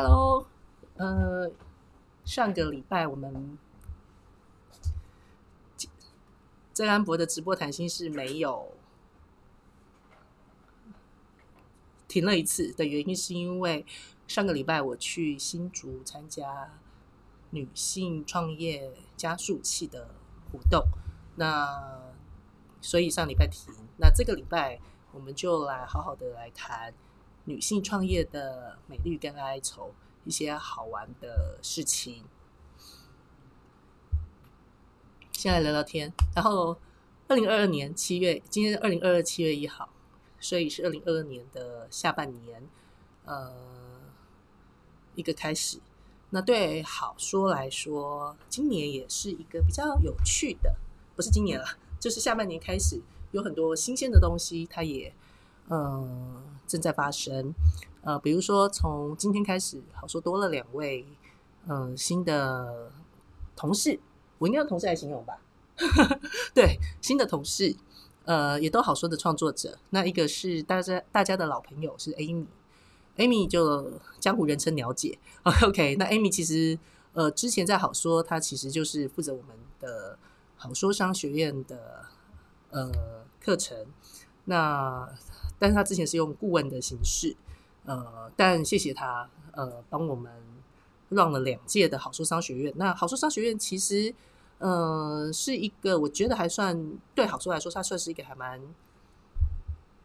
Hello，呃，上个礼拜我们郑安博的直播谈心是没有停了一次的原因，是因为上个礼拜我去新竹参加女性创业加速器的活动，那所以上礼拜停。那这个礼拜我们就来好好的来谈。女性创业的美丽跟哀愁，一些好玩的事情，先来聊聊天。然后，二零二二年七月，今天二零二二七月一号，所以是二零二二年的下半年，呃，一个开始。那对好说来说，今年也是一个比较有趣的，不是今年了，就是下半年开始有很多新鲜的东西，它也。呃，正在发生。呃，比如说从今天开始，好说多了两位，呃，新的同事，我应该用同事来形容吧？对，新的同事，呃，也都好说的创作者。那一个是大家大家的老朋友是 Amy，Amy 就江湖人称鸟姐。OK，那 Amy 其实呃之前在好说，她其实就是负责我们的好说商学院的呃课程。那但是他之前是用顾问的形式，呃，但谢谢他，呃，帮我们让了两届的好书商学院。那好书商学院其实，呃，是一个我觉得还算对好书来说，它算是一个还蛮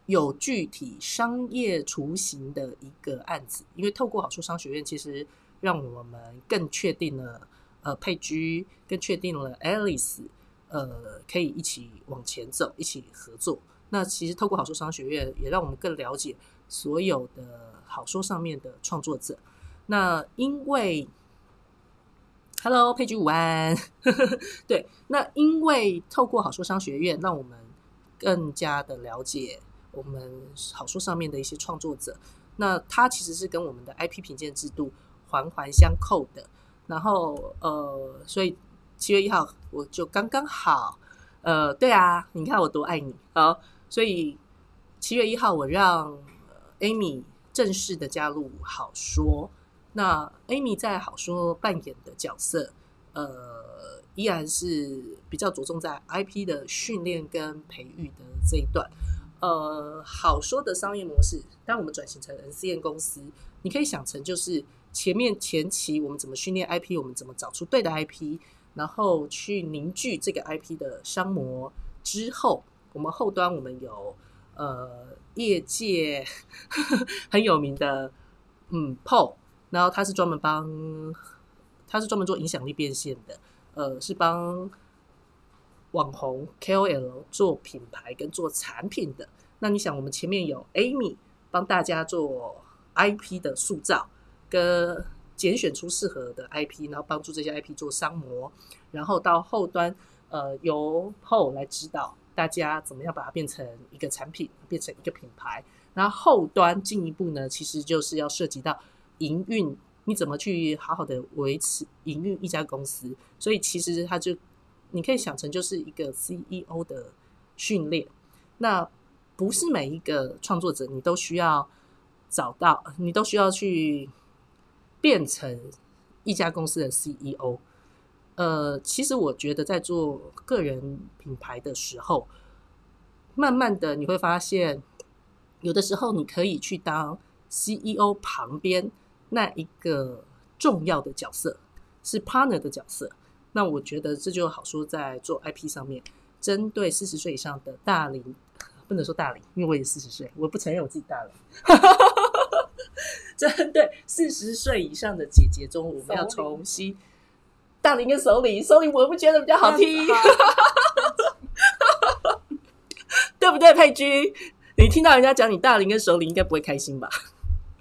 有具体商业雏形的一个案子。因为透过好书商学院，其实让我们更确定了，呃，佩居更确定了 Alice，呃，可以一起往前走，一起合作。那其实透过好说商学院，也让我们更了解所有的好说上面的创作者。那因为，Hello，佩居午安，对，那因为透过好说商学院，让我们更加的了解我们好说上面的一些创作者。那它其实是跟我们的 IP 评鉴制度环环相扣的。然后，呃，所以七月一号我就刚刚好，呃，对啊，你看我多爱你，好。所以七月一号，我让 Amy 正式的加入好说。那 Amy 在好说扮演的角色，呃，依然是比较着重在 IP 的训练跟培育的这一段。呃，好说的商业模式，当我们转型成 NCN 公司，你可以想成就是前面前期我们怎么训练 IP，我们怎么找出对的 IP，然后去凝聚这个 IP 的商模之后。我们后端我们有呃业界 很有名的嗯 PO，然后他是专门帮他是专门做影响力变现的，呃是帮网红 KOL 做品牌跟做产品的。那你想，我们前面有 Amy 帮大家做 IP 的塑造，跟拣选出适合的 IP，然后帮助这些 IP 做商模，然后到后端呃由 PO 来指导。大家怎么样把它变成一个产品，变成一个品牌？然后后端进一步呢，其实就是要涉及到营运，你怎么去好好的维持营运一家公司？所以其实它就你可以想成就是一个 CEO 的训练。那不是每一个创作者你都需要找到，你都需要去变成一家公司的 CEO。呃，其实我觉得在做个人品牌的时候，慢慢的你会发现，有的时候你可以去当 CEO 旁边那一个重要的角色，是 partner 的角色。那我觉得这就好说，在做 IP 上面，针对四十岁以上的大龄，不能说大龄，因为我也四十岁，我不承认我自己大了。针对四十岁以上的姐姐中，我们要重新。大林跟首领，首领我不觉得比较好听，对不对？佩君，你听到人家讲你大林跟首领，应该不会开心吧？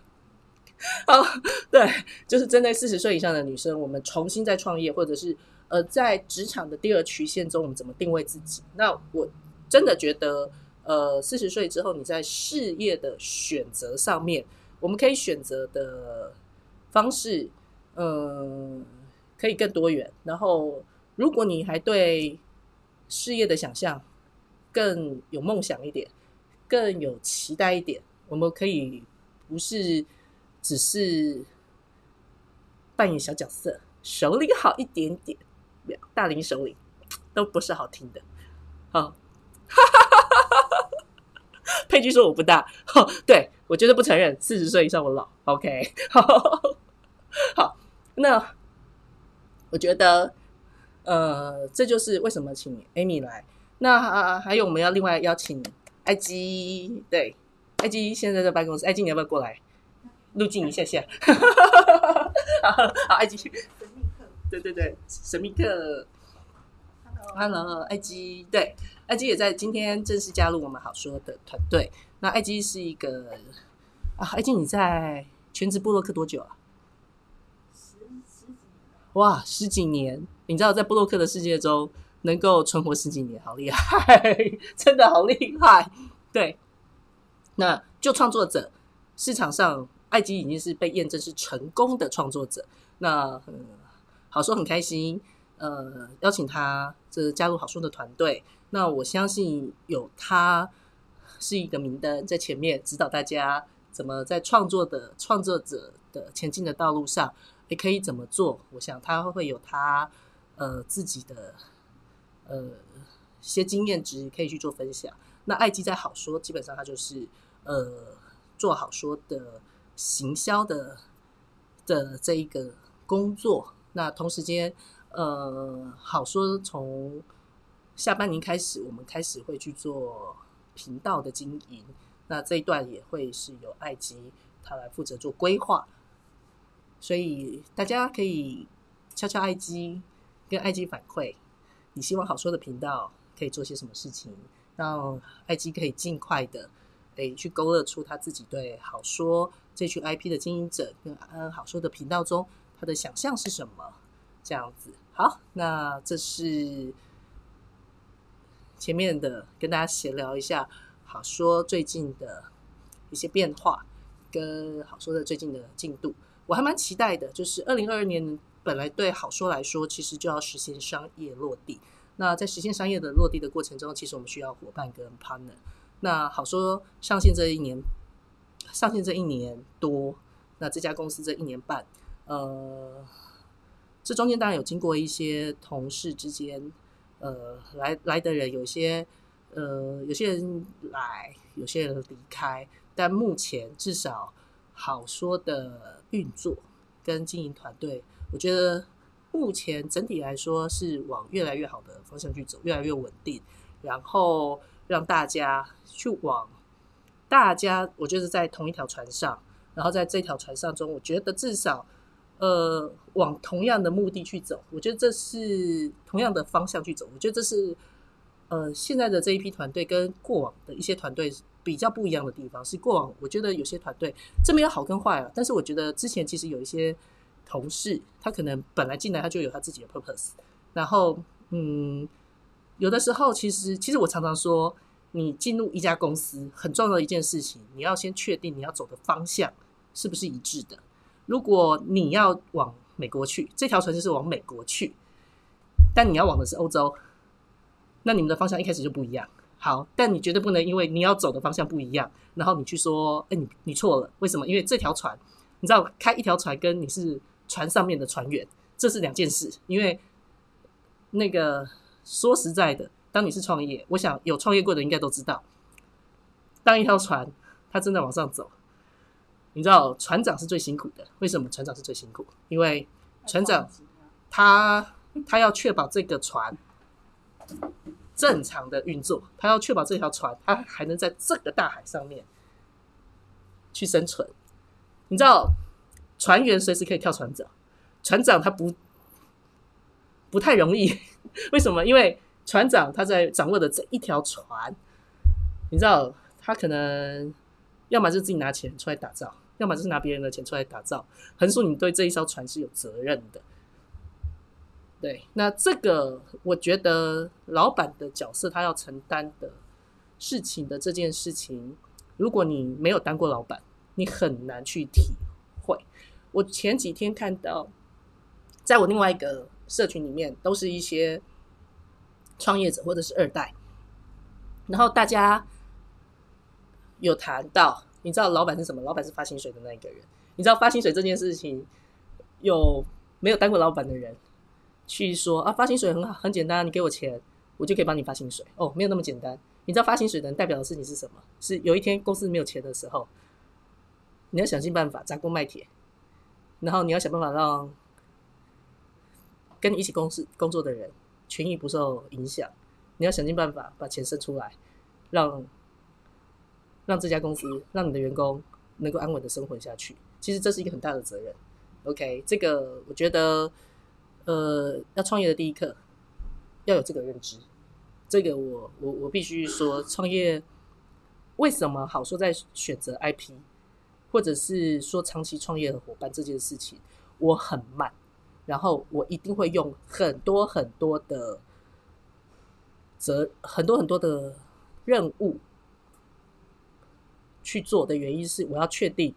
哦，对，就是针对四十岁以上的女生，我们重新再创业，或者是呃，在职场的第二曲线中，我们怎么定位自己？那我真的觉得，呃，四十岁之后，你在事业的选择上面，我们可以选择的方式，嗯。可以更多元，然后如果你还对事业的想象更有梦想一点，更有期待一点，我们可以不是只是扮演小角色，首领好一点点，大龄首领都不是好听的。好，佩居说我不大，对 我绝对不承认，四十岁以上我老。OK，好，好，那我觉得，呃，这就是为什么请 Amy 来。那还有我们要另外邀请埃及，对，埃及现在在办公室，埃及你要不要过来录镜一下下？好，埃及，神秘客，对对对，神秘客，Hello，Hello，埃及，对，埃及也在今天正式加入我们好说的团队。那埃及是一个啊，埃及你在全职部落客多久啊？哇，十几年！你知道在布洛克的世界中？能够存活十几年，好厉害，真的好厉害。对，那就创作者市场上，艾吉已经是被验证是成功的创作者。那好说很开心，呃，邀请他这加入好说的团队。那我相信有他是一个明灯在前面指导大家怎么在创作的创作者的前进的道路上，也可以怎么做。我想他会有他呃自己的。呃，些经验值可以去做分享。那爱基在好说，基本上他就是呃做好说的行销的的这一个工作。那同时间，呃，好说从下半年开始，我们开始会去做频道的经营。那这一段也会是由爱基他来负责做规划。所以大家可以敲敲爱基，跟爱基反馈。你希望好说的频道可以做些什么事情，让爱基可以尽快的诶去勾勒出他自己对好说这群 IP 的经营者跟好说的频道中他的想象是什么？这样子好，那这是前面的跟大家闲聊一下好说最近的一些变化跟好说的最近的进度，我还蛮期待的，就是二零二二年。本来对好说来说，其实就要实现商业落地。那在实现商业的落地的过程中，其实我们需要伙伴跟 partner。那好说上线这一年，上线这一年多，那这家公司这一年半，呃，这中间当然有经过一些同事之间，呃，来来的人有些，呃，有些人来，有些人离开，但目前至少好说的运作跟经营团队。我觉得目前整体来说是往越来越好的方向去走，越来越稳定，然后让大家去往大家，我觉得在同一条船上，然后在这条船上中，我觉得至少呃往同样的目的去走，我觉得这是同样的方向去走，我觉得这是呃现在的这一批团队跟过往的一些团队比较不一样的地方，是过往我觉得有些团队这没有好跟坏啊，但是我觉得之前其实有一些。同事，他可能本来进来他就有他自己的 purpose，然后，嗯，有的时候其实，其实我常常说，你进入一家公司很重要的一件事情，你要先确定你要走的方向是不是一致的。如果你要往美国去，这条船就是往美国去，但你要往的是欧洲，那你们的方向一开始就不一样。好，但你绝对不能因为你要走的方向不一样，然后你去说，哎，你你错了，为什么？因为这条船，你知道开一条船跟你是。船上面的船员，这是两件事。因为那个说实在的，当你是创业，我想有创业过的应该都知道，当一条船它正在往上走，你知道船长是最辛苦的。为什么船长是最辛苦？因为船长他他要确保这个船正常的运作，他要确保这条船它还能在这个大海上面去生存。你知道？船员随时可以跳船长，船长他不不太容易，为什么？因为船长他在掌握的这一条船，你知道，他可能要么就自己拿钱出来打造，要么就是拿别人的钱出来打造。横竖你对这一艘船是有责任的。对，那这个我觉得老板的角色他要承担的事情的这件事情，如果你没有当过老板，你很难去体会。我前几天看到，在我另外一个社群里面，都是一些创业者或者是二代，然后大家有谈到，你知道老板是什么？老板是发薪水的那一个人。你知道发薪水这件事情有没有当过老板的人去说啊，发薪水很好，很简单，你给我钱，我就可以帮你发薪水。哦，没有那么简单。你知道发薪水的人代表的事情是什么？是有一天公司没有钱的时候，你要想尽办法砸锅卖铁，然后你要想办法让跟你一起公司工作的人权益不受影响。你要想尽办法把钱生出来，让让这家公司，让你的员工能够安稳的生活下去。其实这是一个很大的责任。OK，这个我觉得，呃，要创业的第一课要有这个认知。这个我我我必须说，创业为什么好说？在选择 IP，或者是说长期创业的伙伴这件事情，我很慢，然后我一定会用很多很多的责，很多很多的任务去做的原因是，我要确定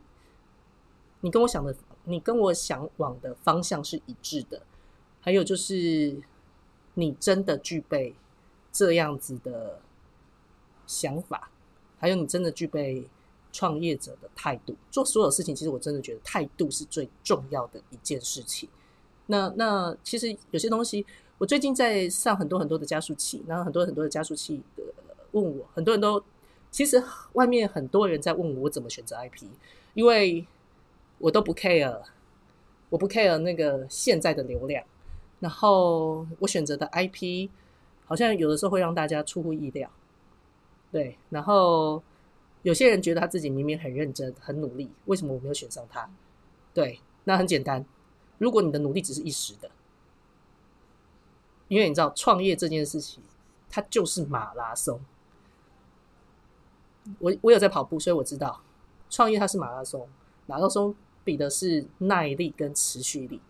你跟我想的，你跟我想往的方向是一致的，还有就是你真的具备。这样子的想法，还有你真的具备创业者的态度，做所有事情，其实我真的觉得态度是最重要的一件事情。那那其实有些东西，我最近在上很多很多的加速器，然后很多很多的加速器的问我，很多人都其实外面很多人在问我怎么选择 IP，因为我都不 care，我不 care 那个现在的流量，然后我选择的 IP。好像有的时候会让大家出乎意料，对。然后有些人觉得他自己明明很认真、很努力，为什么我没有选上他？对，那很简单，如果你的努力只是一时的，因为你知道创业这件事情，它就是马拉松。我我有在跑步，所以我知道创业它是马拉松，马拉松比的是耐力跟持续力，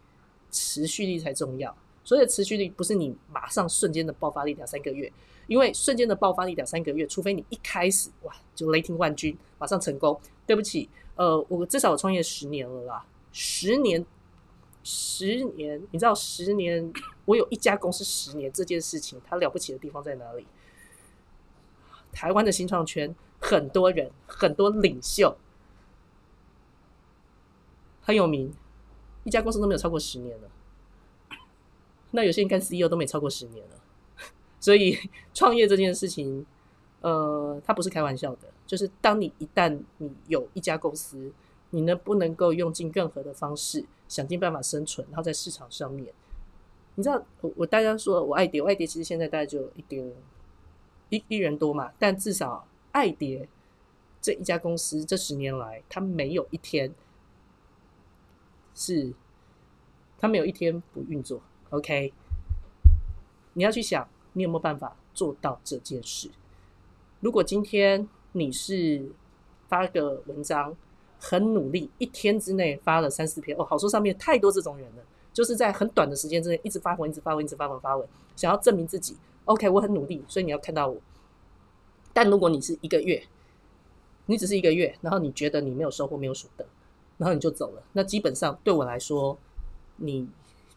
持续力才重要。所以持续力不是你马上瞬间的爆发力两三个月，因为瞬间的爆发力两三个月，除非你一开始哇就雷霆万钧，马上成功。对不起，呃，我至少我创业十年了啦，十年，十年，你知道十年，我有一家公司十年这件事情，它了不起的地方在哪里？台湾的新创圈很多人，很多领袖很有名，一家公司都没有超过十年了。那有些人干 CEO 都没超过十年了，所以 创业这件事情，呃，它不是开玩笑的。就是当你一旦你有一家公司，你能不能够用尽任何的方式，想尽办法生存，然后在市场上面，你知道，我我大家说我爱蝶，爱蝶其实现在大概就一点一一人多嘛，但至少爱蝶这一家公司这十年来，它没有一天是，它没有一天不运作。OK，你要去想，你有没有办法做到这件事？如果今天你是发个文章，很努力，一天之内发了三四篇，哦，好说上面太多这种人了，就是在很短的时间之内一直发文，一直发文，一直发文发文，想要证明自己。OK，我很努力，所以你要看到我。但如果你是一个月，你只是一个月，然后你觉得你没有收获，没有所得，然后你就走了，那基本上对我来说，你。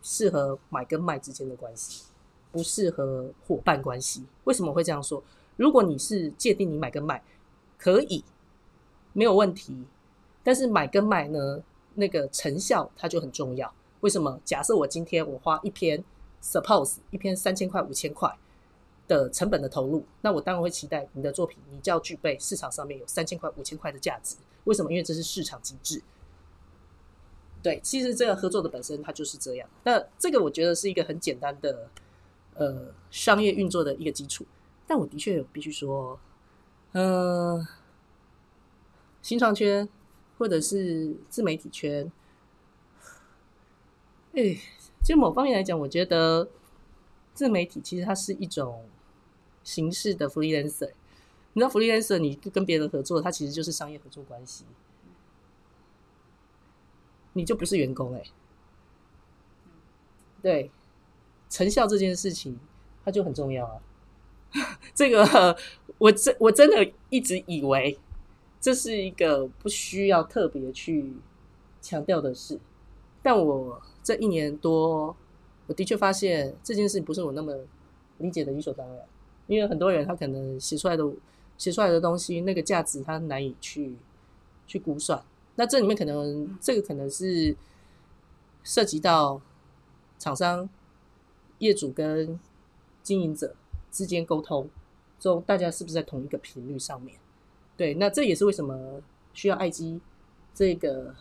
适合买跟卖之间的关系，不适合伙伴关系。为什么会这样说？如果你是界定你买跟卖，可以没有问题。但是买跟卖呢，那个成效它就很重要。为什么？假设我今天我花一篇，suppose 一篇三千块、五千块的成本的投入，那我当然会期待你的作品，你就要具备市场上面有三千块、五千块的价值。为什么？因为这是市场机制。对，其实这个合作的本身它就是这样。那这个我觉得是一个很简单的呃商业运作的一个基础。但我的确有必须说，呃，新创圈或者是自媒体圈，哎，就某方面来讲，我觉得自媒体其实它是一种形式的 freelancer。你知道 freelancer，你跟别人合作，它其实就是商业合作关系。你就不是员工哎，对，成效这件事情它就很重要啊。这个我真我真的一直以为这是一个不需要特别去强调的事，但我这一年多，我的确发现这件事不是我那么理解的理所当然。因为很多人他可能写出来的写出来的东西，那个价值他难以去去估算。那这里面可能这个可能是涉及到厂商、业主跟经营者之间沟通中，大家是不是在同一个频率上面？对，那这也是为什么需要爱基这个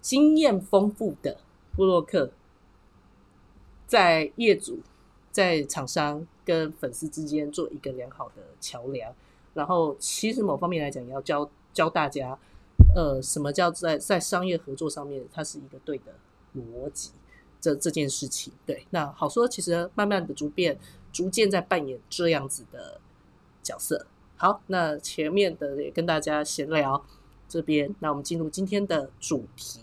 经验丰富的布洛克，在业主、在厂商跟粉丝之间做一个良好的桥梁。然后，其实某方面来讲，也要教教大家，呃，什么叫在在商业合作上面，它是一个对的逻辑。这这件事情，对，那好说，其实慢慢的逐变，逐渐在扮演这样子的角色。好，那前面的也跟大家闲聊这边，那我们进入今天的主题。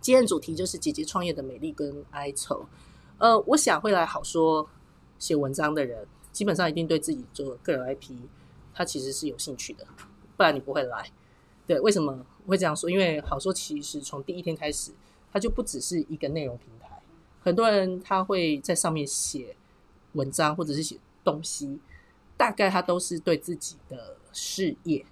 今天主题就是姐姐创业的美丽跟哀愁。呃，我想会来好说写文章的人，基本上一定对自己做个人 IP，他其实是有兴趣的，不然你不会来。对，为什么会这样说？因为好说其实从第一天开始，它就不只是一个内容平台，很多人他会在上面写文章或者是写东西。大概他都是对自己的事业，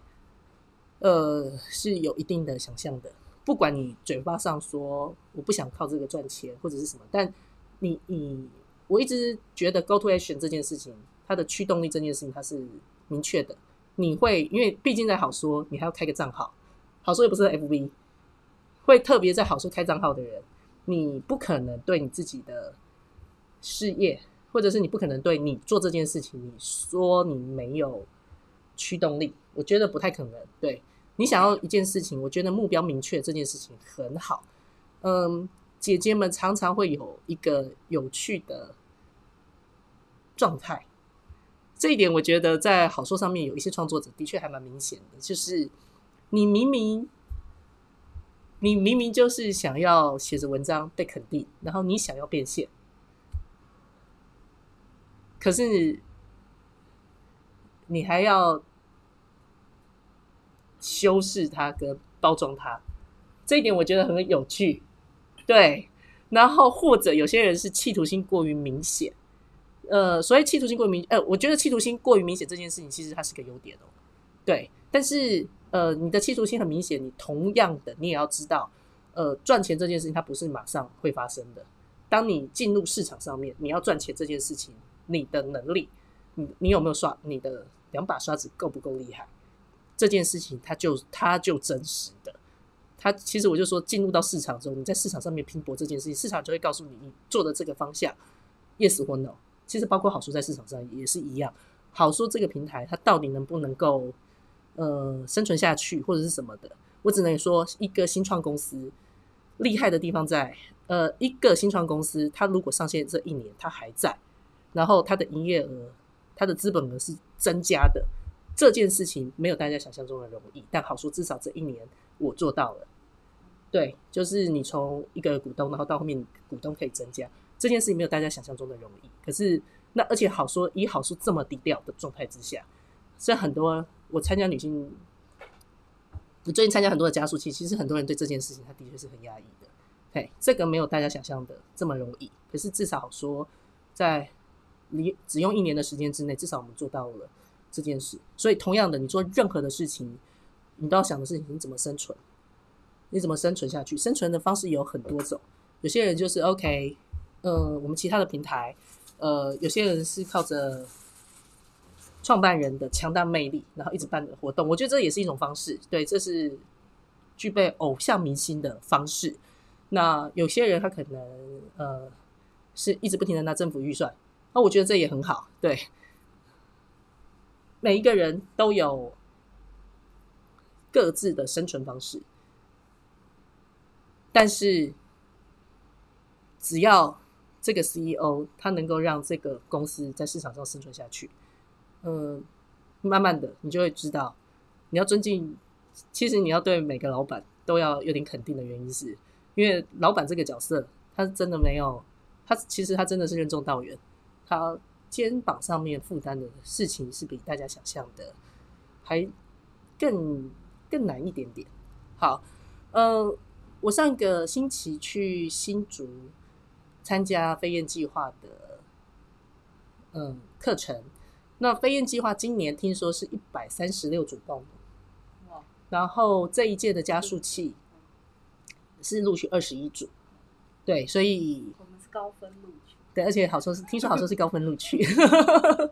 呃，是有一定的想象的。不管你嘴巴上说我不想靠这个赚钱或者是什么，但你你我一直觉得 go to action 这件事情，它的驱动力这件事情它是明确的。你会因为毕竟在好说，你还要开个账号，好说又不是 FV，会特别在好说开账号的人，你不可能对你自己的事业。或者是你不可能对你做这件事情，你说你没有驱动力，我觉得不太可能。对你想要一件事情，我觉得目标明确这件事情很好。嗯，姐姐们常常会有一个有趣的状态，这一点我觉得在好说上面有一些创作者的确还蛮明显的，就是你明明你明明就是想要写着文章被肯定，然后你想要变现。可是，你还要修饰它跟包装它，这一点我觉得很有趣。对，然后或者有些人是企图心过于明显，呃，所以企图心过于明，呃，我觉得企图心过于明显这件事情其实它是个优点哦。对，但是呃，你的企图心很明显，你同样的你也要知道，呃，赚钱这件事情它不是马上会发生的。当你进入市场上面，你要赚钱这件事情。你的能力，你你有没有刷你的两把刷子够不够厉害？这件事情，它就它就真实的。它其实我就说，进入到市场中，你在市场上面拼搏这件事情，市场就会告诉你，你做的这个方向，yes 或 no。其实包括好书在市场上也是一样，好书这个平台它到底能不能够呃生存下去，或者是什么的？我只能说，一个新创公司厉害的地方在，呃，一个新创公司，它如果上线这一年，它还在。然后它的营业额、它的资本额是增加的，这件事情没有大家想象中的容易。但好说，至少这一年我做到了。对，就是你从一个股东，然后到后面股东可以增加，这件事情没有大家想象中的容易。可是那而且好说，以好说这么低调的状态之下，所以很多我参加女性，我最近参加很多的加速器，其实很多人对这件事情他的确是很压抑的。嘿，这个没有大家想象的这么容易。可是至少说在。你只用一年的时间之内，至少我们做到了这件事。所以，同样的，你做任何的事情，你都要想的事情，你怎么生存？你怎么生存下去？生存的方式有很多种。有些人就是 OK，呃，我们其他的平台，呃，有些人是靠着创办人的强大魅力，然后一直办的活动。我觉得这也是一种方式。对，这是具备偶像明星的方式。那有些人他可能呃，是一直不停的拿政府预算。那我觉得这也很好，对，每一个人都有各自的生存方式，但是只要这个 CEO 他能够让这个公司在市场上生存下去，嗯，慢慢的你就会知道，你要尊敬，其实你要对每个老板都要有点肯定的原因，是因为老板这个角色，他真的没有，他其实他真的是任重道远。他肩膀上面负担的事情是比大家想象的还更更难一点点。好，嗯，我上个星期去新竹参加飞燕计划的嗯课程。那飞燕计划今年听说是一百三十六组报名，然后这一届的加速器是录取二十一组，对，所以我们是高分录取，对，而且好说是听说好说是高分录取。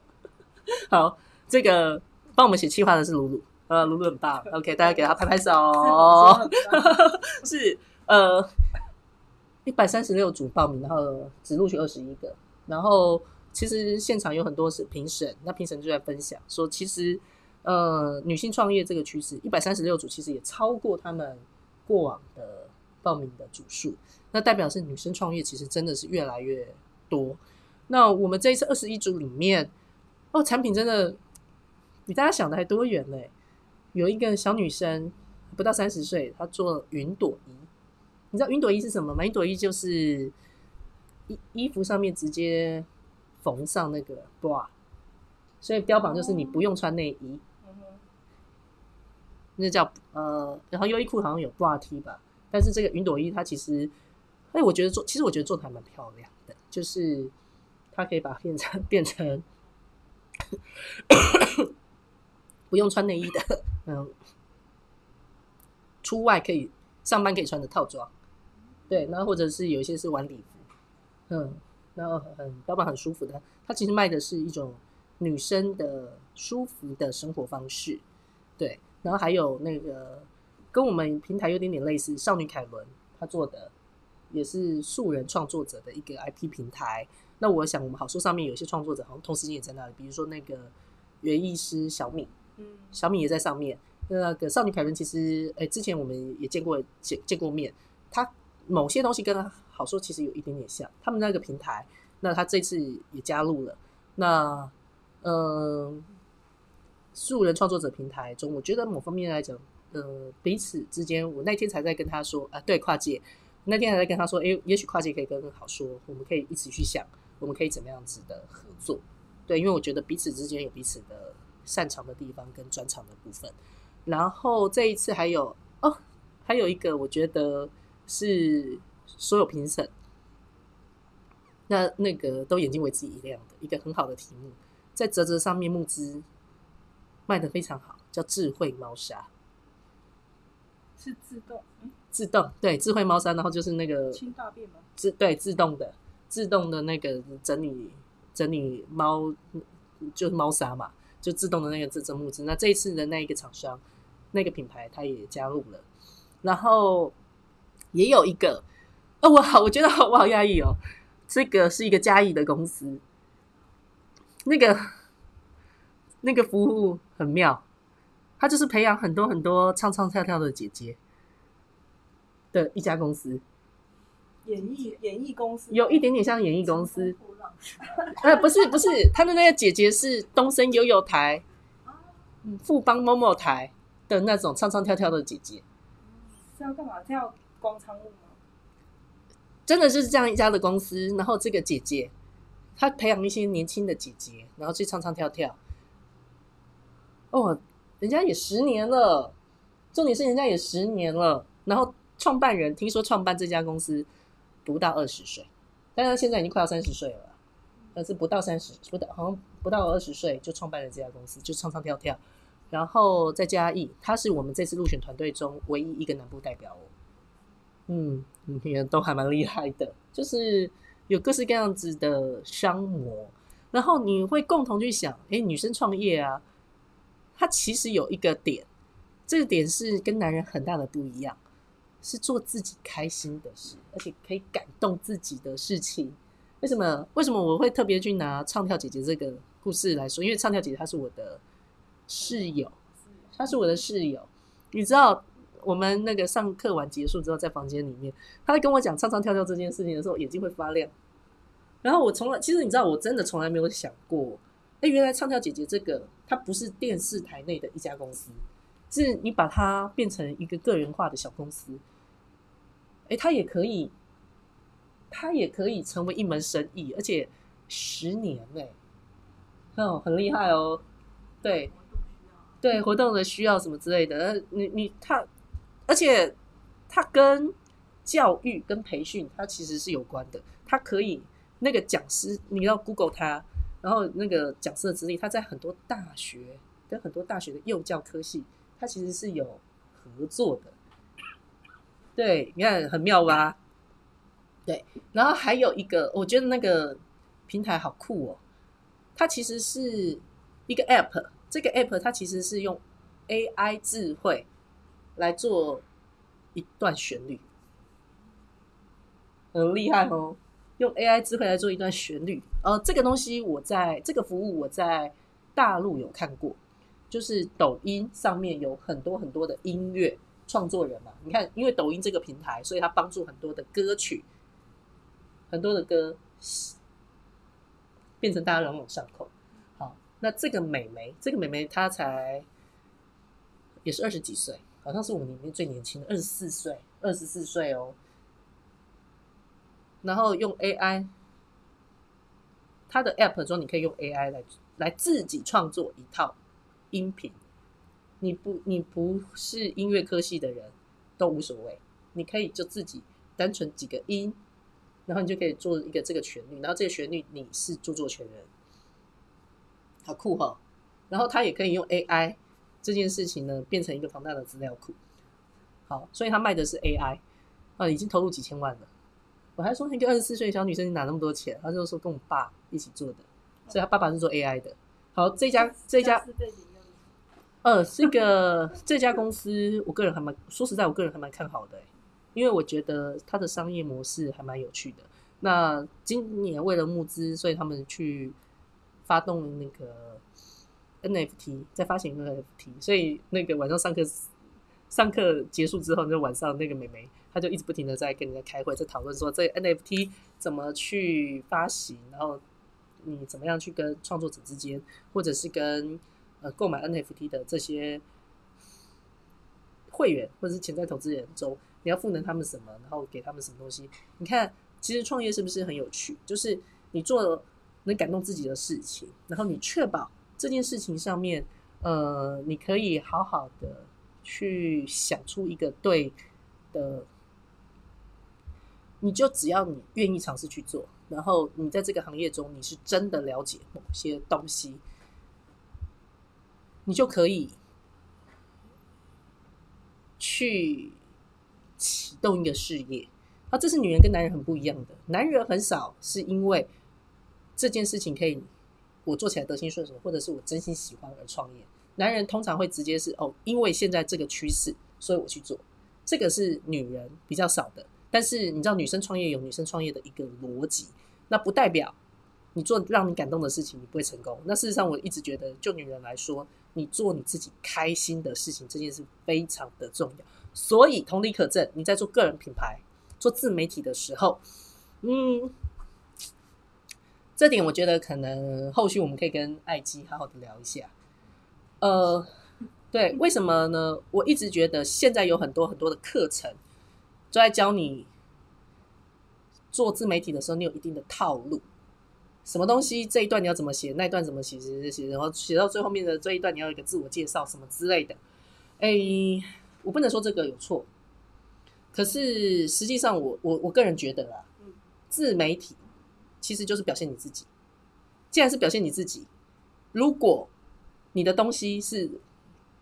好，这个帮我们写计划的是鲁鲁，呃，鲁鲁很棒，OK，大家给他拍拍手。是呃，一百三十六组报名，然后只录取二十一个，然后其实现场有很多是评审，那评审就在分享说，其实呃，女性创业这个趋势，一百三十六组其实也超过他们过往的报名的组数，那代表是女生创业其实真的是越来越多。那我们这一次二十一组里面，哦，产品真的比大家想的还多元嘞。有一个小女生不到三十岁，她做云朵衣。你知道云朵衣是什么吗？云朵衣就是衣衣服上面直接缝上那个 bra，所以标榜就是你不用穿内衣。那叫呃，然后优衣库好像有 bra T 吧，但是这个云朵衣它其实，哎，我觉得做其实我觉得做的还蛮漂亮的，就是它可以把变成变成不用穿内衣的，嗯，出外可以上班可以穿的套装，对，然后或者是有一些是晚礼服，嗯，然后很标榜很舒服的，它其实卖的是一种女生的舒服的生活方式，对。然后还有那个跟我们平台有点点类似，少女凯伦她做的也是素人创作者的一个 IP 平台。那我想我们好书上面有些创作者好像同时间也在那里，比如说那个园艺师小敏，嗯，小米也在上面。那个少女凯伦其实，哎，之前我们也见过见见过面，他某些东西跟好说其实有一点点像。他们那个平台，那他这次也加入了。那嗯。素人创作者平台中，我觉得某方面来讲，呃，彼此之间，我那天才在跟他说啊，对跨界，那天还在跟他说，哎，也许跨界可以更好说，我们可以一起去想，我们可以怎么样子的合作，对，因为我觉得彼此之间有彼此的擅长的地方跟专长的部分。然后这一次还有哦，还有一个我觉得是所有评审，那那个都眼睛为之一亮的一个很好的题目，在泽泽上面募资。卖的非常好，叫智慧猫砂，是自动，自动对智慧猫砂，然后就是那个清大便吗？自对自动的，自动的那个整理整理猫，就是猫砂嘛，就自动的那个自增木资。那这一次的那一个厂商，那个品牌，它也加入了，然后也有一个，哦，我好，我觉得我好压抑哦，这个是一个嘉义的公司，那个。那个服务很妙，他就是培养很多很多唱唱跳跳的姐姐的一家公司，演艺演艺公司有一点点像演艺公司，呃，不是不是，他的那个姐姐是东森悠悠台、富邦某某台的那种唱唱跳跳的姐姐，是要干嘛？跳广场舞吗？真的就是这样一家的公司，然后这个姐姐她培养一些年轻的姐姐，然后去唱唱跳跳。哦，人家也十年了，重点是人家也十年了。然后创办人听说创办这家公司不到二十岁，但是现在已经快要三十岁了，但是不到三十，不到好像不到二十岁就创办了这家公司，就唱唱跳跳。然后再加一，他是我们这次入选团队中唯一一个南部代表哦。嗯，你看都还蛮厉害的，就是有各式各样子的商模，然后你会共同去想，哎，女生创业啊。他其实有一个点，这个点是跟男人很大的不一样，是做自己开心的事，而且可以感动自己的事情。为什么？为什么我会特别去拿唱跳姐姐这个故事来说？因为唱跳姐姐她是我的室友，她是我的室友。你知道，我们那个上课完结束之后，在房间里面，她在跟我讲唱唱跳跳这件事情的时候，眼睛会发亮。然后我从来，其实你知道，我真的从来没有想过。哎，原来唱跳姐姐这个，它不是电视台内的一家公司，是你把它变成一个个人化的小公司。哎，它也可以，它也可以成为一门生意，而且十年哎，哦，很厉害哦。对，对，活动的需要什么之类的，你你它，而且它跟教育跟培训，它其实是有关的。它可以那个讲师，你要 Google 它。然后那个讲师的资历，他在很多大学跟很多大学的幼教科系，他其实是有合作的。对，你看很妙吧？对，然后还有一个，我觉得那个平台好酷哦，它其实是一个 App，这个 App 它其实是用 AI 智慧来做一段旋律，很厉害哦。用 AI 智慧来做一段旋律，呃，这个东西我在这个服务我在大陆有看过，就是抖音上面有很多很多的音乐创作人嘛。你看，因为抖音这个平台，所以它帮助很多的歌曲，很多的歌变成大家朗朗上口。好，那这个美眉，这个美眉她才也是二十几岁，好像是我们里面最年轻的，二十四岁，二十四岁哦。然后用 AI，它的 App 中你可以用 AI 来来自己创作一套音频。你不你不是音乐科系的人都无所谓，你可以就自己单纯几个音，然后你就可以做一个这个旋律，然后这个旋律你是著作权人，好酷哈！然后他也可以用 AI 这件事情呢变成一个庞大的资料库。好，所以他卖的是 AI 啊，已经投入几千万了。我还说那个二十四岁小女生你哪那么多钱？他就说跟我爸一起做的，所以他爸爸是做 AI 的。好，这家这家，呃，这个这家公司，我个人还蛮说实在，我个人还蛮看好的，因为我觉得它的商业模式还蛮有趣的。那今年为了募资，所以他们去发动那个 NFT，在发行 NFT，所以那个晚上上课上课结束之后，就晚上那个美眉。她就一直不停的在跟人家开会，在讨论说这 NFT 怎么去发行，然后你怎么样去跟创作者之间，或者是跟呃购买 NFT 的这些会员或者是潜在投资人中，你要赋能他们什么，然后给他们什么东西？你看，其实创业是不是很有趣？就是你做能感动自己的事情，然后你确保这件事情上面，呃，你可以好好的去想出一个对的。你就只要你愿意尝试去做，然后你在这个行业中你是真的了解某些东西，你就可以去启动一个事业。啊，这是女人跟男人很不一样的。男人很少是因为这件事情可以我做起来得心顺手，或者是我真心喜欢而创业。男人通常会直接是哦，因为现在这个趋势，所以我去做。这个是女人比较少的。但是你知道，女生创业有女生创业的一个逻辑，那不代表你做让你感动的事情你不会成功。那事实上，我一直觉得，就女人来说，你做你自己开心的事情这件事非常的重要。所以同理可证，你在做个人品牌、做自媒体的时候，嗯，这点我觉得可能后续我们可以跟爱基好好的聊一下。呃，对，为什么呢？我一直觉得现在有很多很多的课程。都在教你做自媒体的时候，你有一定的套路。什么东西这一段你要怎么写，那一段怎么写，写写，然后写到最后面的这一段你要一个自我介绍什么之类的。哎，我不能说这个有错，可是实际上我我我个人觉得啊，自媒体其实就是表现你自己。既然是表现你自己，如果你的东西是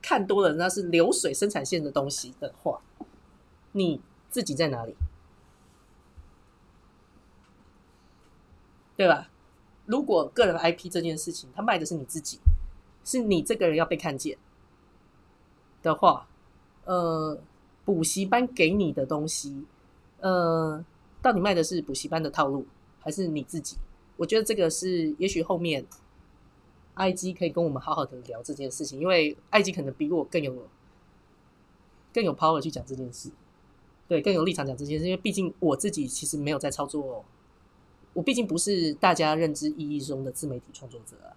看多了那是流水生产线的东西的话，你。自己在哪里？对吧？如果个人 IP 这件事情，他卖的是你自己，是你这个人要被看见的话，呃，补习班给你的东西，呃，到底卖的是补习班的套路，还是你自己？我觉得这个是，也许后面 IG 可以跟我们好好的聊这件事情，因为 IG 可能比我更有更有 power 去讲这件事。对，更有立场讲这件事，因为毕竟我自己其实没有在操作，我毕竟不是大家认知意义中的自媒体创作者啊。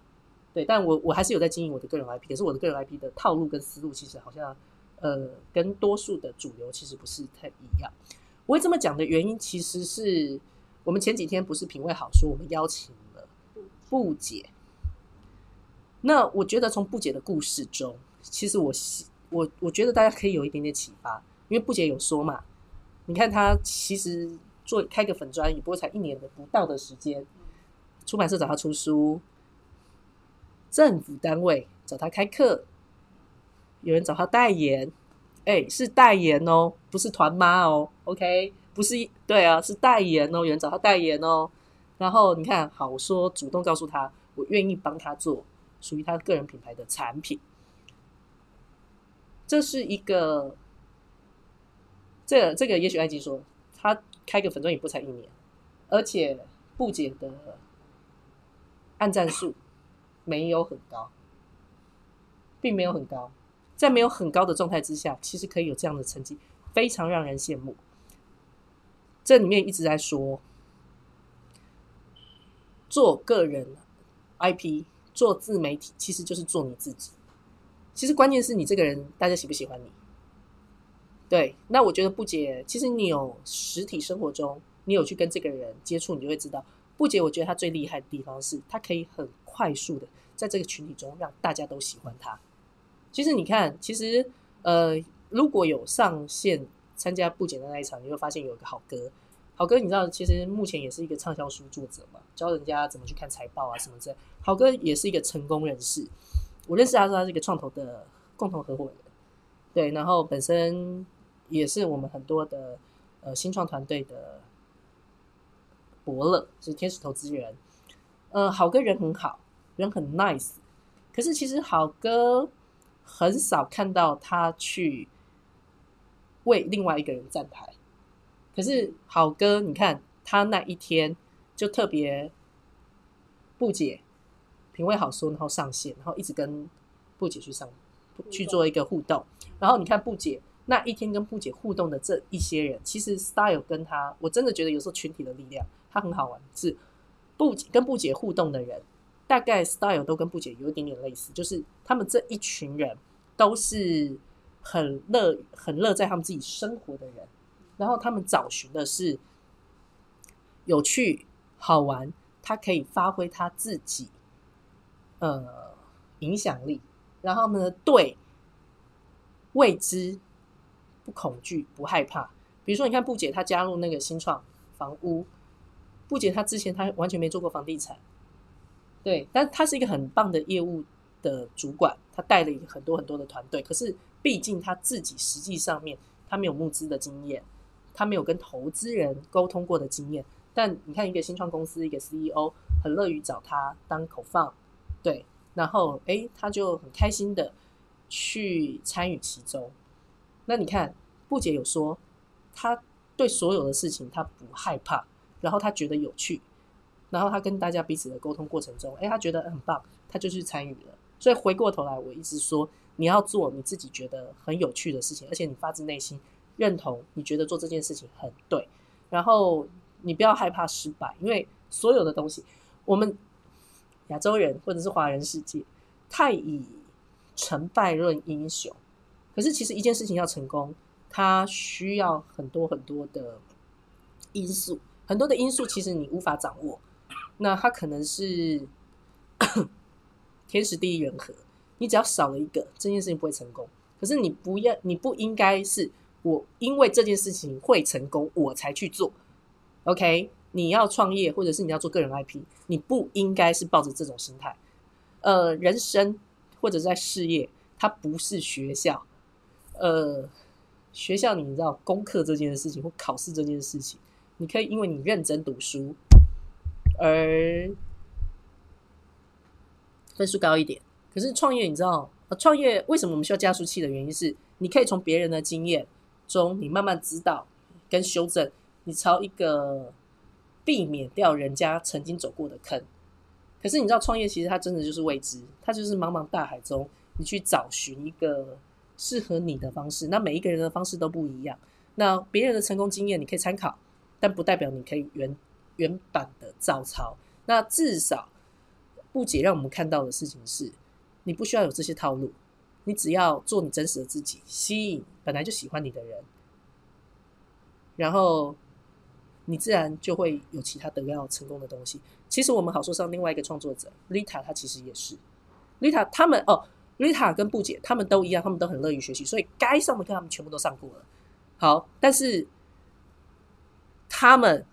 对，但我我还是有在经营我的个人 IP，可是我的个人 IP 的套路跟思路其实好像呃跟多数的主流其实不是太一样。我会这么讲的原因，其实是我们前几天不是品味好说，我们邀请了不解。那我觉得从不解的故事中，其实我我我觉得大家可以有一点点启发，因为不解有说嘛。你看他其实做开个粉专也不过才一年的不到的时间，出版社找他出书，政府单位找他开课，有人找他代言，哎，是代言哦，不是团妈哦，OK，不是对啊，是代言哦，有人找他代言哦。然后你看，好，我说主动告诉他，我愿意帮他做属于他个人品牌的产品。这是一个，这这个也许艾吉说，他开个粉钻也不才一年，而且不解的按赞数没有很高，并没有很高。在没有很高的状态之下，其实可以有这样的成绩，非常让人羡慕。这里面一直在说，做个人 IP，做自媒体，其实就是做你自己。其实关键是你这个人，大家喜不喜欢你？对，那我觉得不解，其实你有实体生活中，你有去跟这个人接触，你就会知道，不解。我觉得他最厉害的地方是，他可以很快速的在这个群体中让大家都喜欢他。其实你看，其实呃，如果有上线参加不简单那一场，你会发现有一个好哥，好哥，你知道，其实目前也是一个畅销书作者嘛，教人家怎么去看财报啊什么之类。好哥也是一个成功人士，我认识他说他是一个创投的共同合伙人，对，然后本身也是我们很多的呃新创团队的伯乐，是天使投资人。呃，好哥人很好，人很 nice，可是其实好哥。很少看到他去为另外一个人站台，可是好哥，你看他那一天就特别不解，品味好说，然后上线，然后一直跟不解去上去做一个互动。然后你看不解那一天跟不解互动的这一些人，其实 style 跟他，我真的觉得有时候群体的力量，他很好玩。是不跟不解互动的人。大概 style 都跟布姐有一点点类似，就是他们这一群人都是很乐、很乐在他们自己生活的人，然后他们找寻的是有趣、好玩，他可以发挥他自己呃影响力，然后呢，对未知不恐惧、不害怕。比如说，你看布姐，她加入那个新创房屋，布姐她之前她完全没做过房地产。对，但他是一个很棒的业务的主管，他带了很多很多的团队。可是，毕竟他自己实际上面他没有募资的经验，他没有跟投资人沟通过的经验。但你看，一个新创公司，一个 CEO 很乐于找他当口放，对，然后诶，他就很开心的去参与其中。那你看，布姐有说，他对所有的事情他不害怕，然后他觉得有趣。然后他跟大家彼此的沟通过程中，哎，他觉得很棒，他就去参与了。所以回过头来，我一直说，你要做你自己觉得很有趣的事情，而且你发自内心认同，你觉得做这件事情很对。然后你不要害怕失败，因为所有的东西，我们亚洲人或者是华人世界太以成败论英雄。可是其实一件事情要成功，它需要很多很多的因素，很多的因素其实你无法掌握。那他可能是 天时地利人和，你只要少了一个，这件事情不会成功。可是你不要，你不应该是我因为这件事情会成功，我才去做。OK，你要创业或者是你要做个人 IP，你不应该是抱着这种心态。呃，人生或者在事业，它不是学校。呃，学校你知道功课这件事情或考试这件事情，你可以因为你认真读书。而分数高一点，可是创业你知道，创业为什么我们需要加速器的原因是，你可以从别人的经验中，你慢慢知道跟修正，你朝一个避免掉人家曾经走过的坑。可是你知道，创业其实它真的就是未知，它就是茫茫大海中，你去找寻一个适合你的方式。那每一个人的方式都不一样，那别人的成功经验你可以参考，但不代表你可以原。原版的照抄，那至少不解让我们看到的事情是，你不需要有这些套路，你只要做你真实的自己，吸引本来就喜欢你的人，然后你自然就会有其他得到成功的东西。其实我们好说上另外一个创作者 Lita，他其实也是 Lita，他们哦，Lita 跟不解他们都一样，他们都很乐于学习，所以该上的课他们全部都上过了。好，但是他们。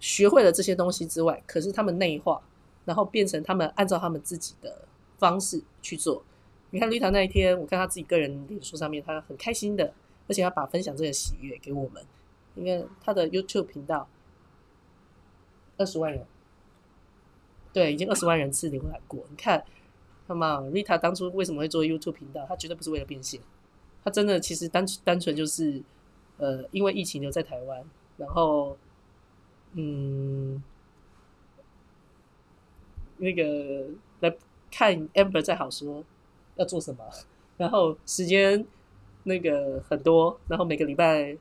学会了这些东西之外，可是他们内化，然后变成他们按照他们自己的方式去做。你看 Rita 那一天，我看他自己个人脸书上面，他很开心的，而且他把分享这个喜悦给我们。因为他的 YouTube 频道二十万人，对，已经二十万人次浏览过。你看，那么 Rita 当初为什么会做 YouTube 频道？他绝对不是为了变现，他真的其实单单纯就是呃，因为疫情留在台湾，然后嗯，那个来看 Amber 再好说要做什么，然后时间那个很多，然后每个礼拜。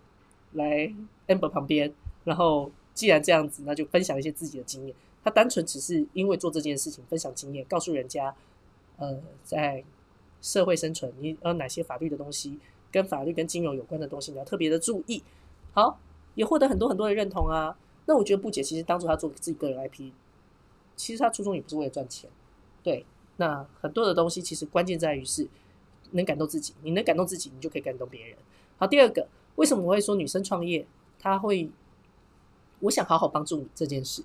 来 Amber 旁边，然后既然这样子，那就分享一些自己的经验。他单纯只是因为做这件事情分享经验，告诉人家，呃，在社会生存，你有哪些法律的东西，跟法律跟金融有关的东西，你要特别的注意。好，也获得很多很多的认同啊。那我觉得不解，其实当初他做自己个人 IP，其实他初衷也不是为了赚钱。对，那很多的东西其实关键在于是能感动自己，你能感动自己，你就可以感动别人。好，第二个。为什么我会说女生创业？她会，我想好好帮助你这件事。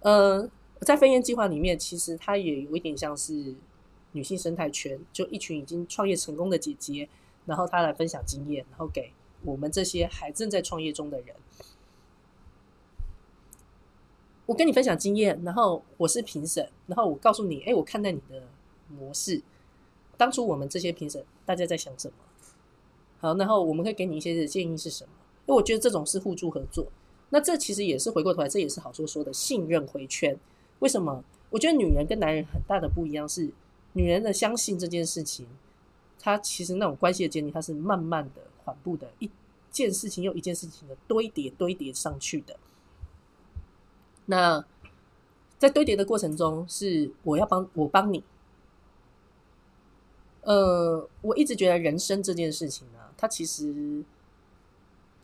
呃，在飞燕计划里面，其实它也有一点像是女性生态圈，就一群已经创业成功的姐姐，然后她来分享经验，然后给我们这些还正在创业中的人。我跟你分享经验，然后我是评审，然后我告诉你，哎，我看待你的模式，当初我们这些评审大家在想什么？好，然后我们会给你一些建议是什么？因为我觉得这种是互助合作。那这其实也是回过头来，这也是好说说的信任回圈。为什么？我觉得女人跟男人很大的不一样是，女人的相信这件事情，她其实那种关系的建立，它是慢慢的、缓步的，一件事情又一件事情的堆叠、堆叠上去的。那在堆叠的过程中，是我要帮我帮你。呃，我一直觉得人生这件事情呢。它其实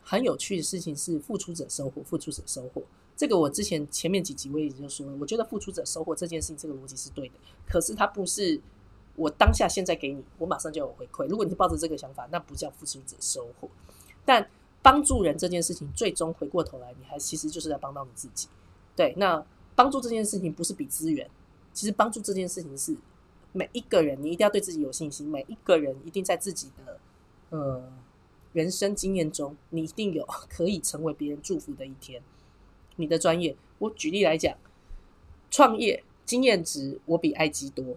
很有趣的事情是付出者收获，付出者收获。这个我之前前面几集我已经就说了，我觉得付出者收获这件事情，这个逻辑是对的。可是它不是我当下现在给你，我马上就有回馈。如果你抱着这个想法，那不叫付出者收获。但帮助人这件事情，最终回过头来，你还其实就是在帮到你自己。对，那帮助这件事情不是比资源，其实帮助这件事情是每一个人，你一定要对自己有信心。每一个人一定在自己的。呃，人生经验中，你一定有可以成为别人祝福的一天。你的专业，我举例来讲，创业经验值我比埃及多，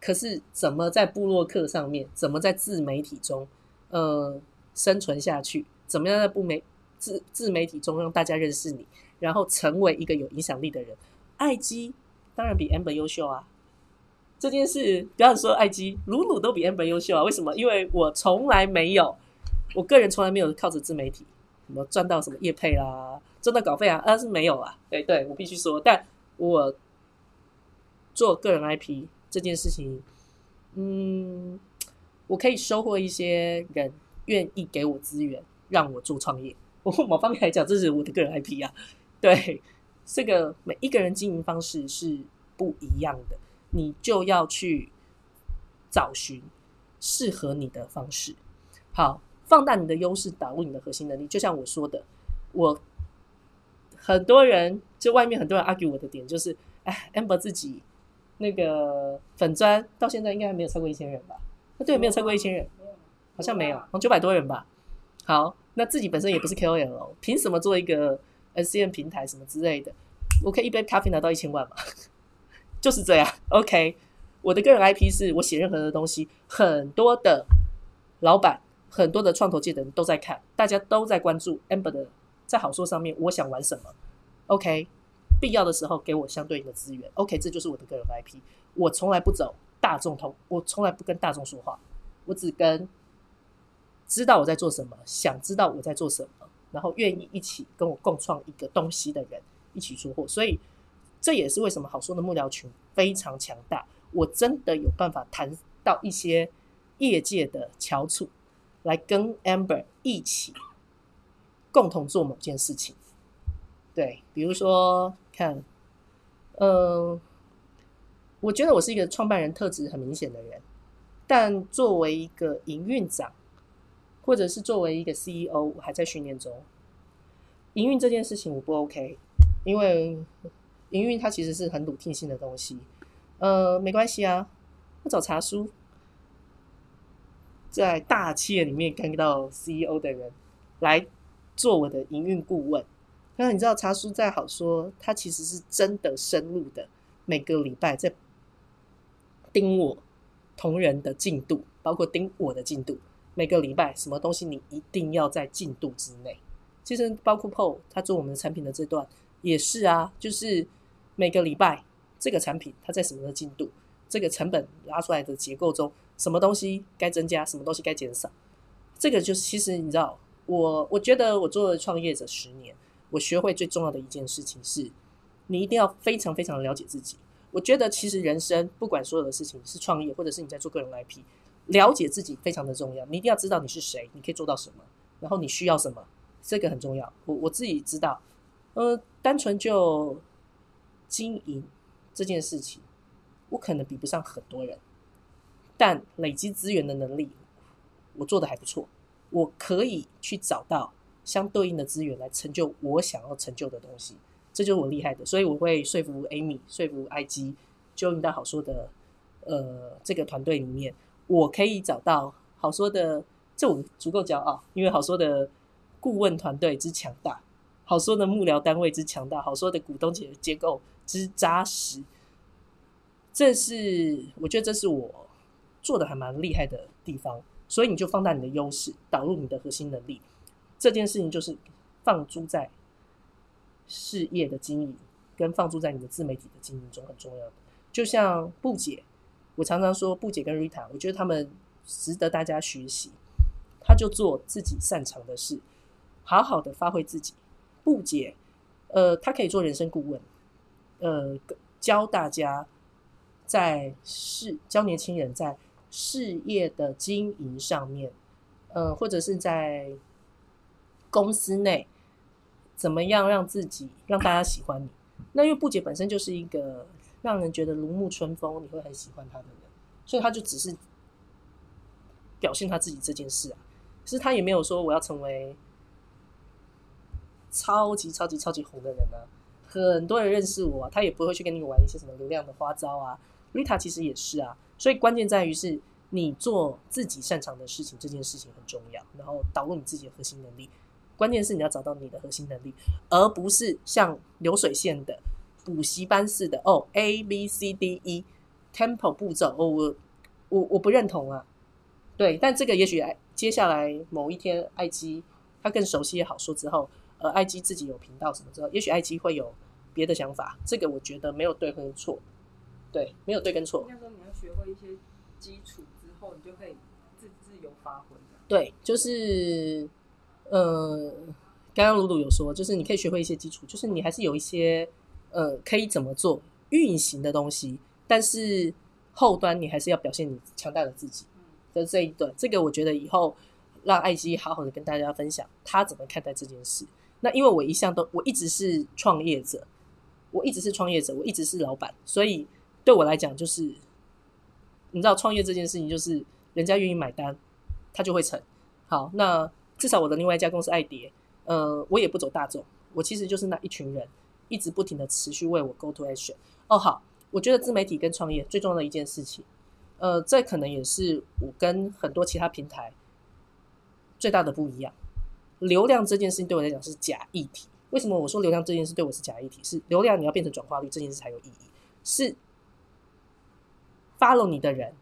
可是怎么在部落客上面，怎么在自媒体中，呃，生存下去？怎么样在部媒自自媒体中让大家认识你，然后成为一个有影响力的人？爱基当然比 amber 优秀啊。这件事不要说爱基，鲁鲁都比 amber 优秀啊？为什么？因为我从来没有，我个人从来没有靠着自媒体什么赚到什么业配啦，赚到稿费啊，啊是没有啊。对对，我必须说，但我做个人 IP 这件事情，嗯，我可以收获一些人愿意给我资源，让我做创业。我某方面来讲，这是我的个人 IP 啊。对，这个每一个人经营方式是不一样的。你就要去找寻适合你的方式，好，放大你的优势，打入你的核心能力。就像我说的，我很多人就外面很多人 argue 我的点就是，哎，amber 自己那个粉砖到现在应该还没有超过一千人吧？那对，没有超过一千人，好像没有，好像九百多人吧。好，那自己本身也不是 KOL，凭什么做一个 SCM 平台什么之类的？我可以一杯咖啡拿到一千万吗？就是这样，OK。我的个人 IP 是我写任何的东西，很多的老板、很多的创投界的人都在看，大家都在关注 Amber 的在好说上面，我想玩什么，OK。必要的时候给我相对应的资源，OK。这就是我的个人 IP。我从来不走大众通，我从来不跟大众说话，我只跟知道我在做什么，想知道我在做什么，然后愿意一起跟我共创一个东西的人一起出货，所以。这也是为什么好说的幕僚群非常强大。我真的有办法谈到一些业界的翘楚，来跟 Amber 一起共同做某件事情。对，比如说看，嗯，我觉得我是一个创办人特质很明显的人，但作为一个营运长，或者是作为一个 CEO，还在训练中。营运这件事情我不 OK，因为。营运它其实是很鲁定性的东西，呃，没关系啊，我找茶书，在大企业里面干到 CEO 的人来做我的营运顾问。那你知道茶叔再好说，他其实是真的深入的，每个礼拜在盯我同仁的进度，包括盯我的进度。每个礼拜什么东西你一定要在进度之内。其实包括 PO 他做我们的产品的这段也是啊，就是每个礼拜这个产品它在什么的进度，这个成本拉出来的结构中，什么东西该增加，什么东西该减少。这个就是其实你知道，我我觉得我做了创业者十年。我学会最重要的一件事情是，你一定要非常非常了解自己。我觉得其实人生不管所有的事情是创业，或者是你在做个人 IP，了解自己非常的重要。你一定要知道你是谁，你可以做到什么，然后你需要什么，这个很重要。我我自己知道，呃，单纯就经营这件事情，我可能比不上很多人，但累积资源的能力，我做的还不错。我可以去找到。相对应的资源来成就我想要成就的东西，这就是我厉害的。所以我会说服 Amy，说服 IG，就用到好说的呃这个团队里面，我可以找到好说的，这我足够骄傲，因为好说的顾问团队之强大，好说的幕僚单位之强大，好说的股东结结构之扎实，这是我觉得这是我做的还蛮厉害的地方。所以你就放大你的优势，导入你的核心能力。这件事情就是放诸在事业的经营，跟放诸在你的自媒体的经营中很重要的。就像布姐，我常常说布姐跟 Rita，我觉得他们值得大家学习。他就做自己擅长的事，好好的发挥自己。布姐，呃，他可以做人生顾问，呃，教大家在事教年轻人在事业的经营上面，呃，或者是在。公司内怎么样让自己让大家喜欢你？那因为布姐本身就是一个让人觉得如沐春风，你会很喜欢他的人，所以他就只是表现他自己这件事啊。其实他也没有说我要成为超级超级超级红的人啊。很多人认识我，他也不会去跟你玩一些什么流量的花招啊。Rita 其实也是啊，所以关键在于是你做自己擅长的事情，这件事情很重要，然后导入你自己的核心能力。关键是你要找到你的核心能力，而不是像流水线的补习班似的哦，A B C D E tempo 步骤哦，我我我不认同啊。对，但这个也许接下来某一天，I G 他更熟悉也好说之后，呃，I G 自己有频道什么之后，也许 I G 会有别的想法。这个我觉得没有对跟错，对，没有对跟错。应该说你要学会一些基础之后，你就可以自自由发挥。对，就是。呃，刚刚鲁鲁有说，就是你可以学会一些基础，就是你还是有一些呃可以怎么做运行的东西，但是后端你还是要表现你强大的自己的这一段。这个我觉得以后让艾希好好的跟大家分享他怎么看待这件事。那因为我一向都我一直是创业者，我一直是创业者，我一直是老板，所以对我来讲就是你知道创业这件事情，就是人家愿意买单，他就会成。好，那。至少我的另外一家公司爱蝶，呃，我也不走大众，我其实就是那一群人，一直不停的持续为我 go to action。哦，好，我觉得自媒体跟创业最重要的一件事情，呃，这可能也是我跟很多其他平台最大的不一样。流量这件事情对我来讲是假议题。为什么我说流量这件事对我是假议题？是流量你要变成转化率这件事才有意义。是 follow 你的人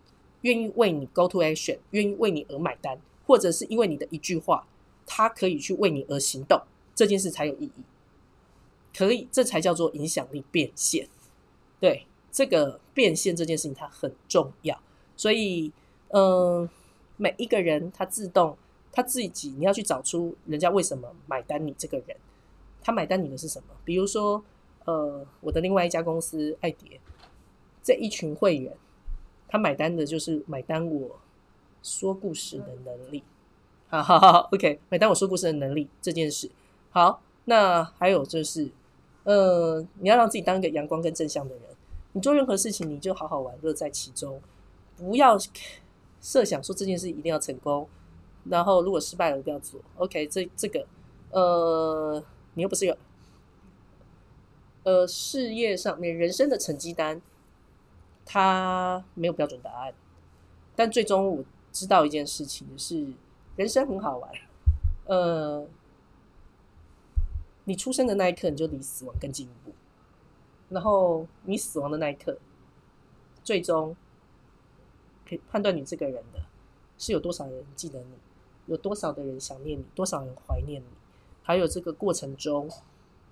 愿意为你 go to action，愿意为你而买单。或者是因为你的一句话，他可以去为你而行动，这件事才有意义。可以，这才叫做影响力变现。对，这个变现这件事情它很重要。所以，嗯，每一个人他自动他自己，你要去找出人家为什么买单你这个人，他买单你的是什么？比如说，呃，我的另外一家公司爱蝶这一群会员，他买单的就是买单我。说故事的能力，好好好，OK。买单我说故事的能力这件事，好，那还有就是，呃，你要让自己当一个阳光跟正向的人。你做任何事情，你就好好玩乐在其中，不要设想说这件事一定要成功，然后如果失败了不要做。OK，这这个，呃，你又不是有，呃，事业上面人生的成绩单，它没有标准答案，但最终我。知道一件事情是，人生很好玩。呃，你出生的那一刻，你就离死亡更进一步。然后你死亡的那一刻，最终可以判断你这个人的，是有多少人记得你，有多少的人想念你，多少人怀念你，还有这个过程中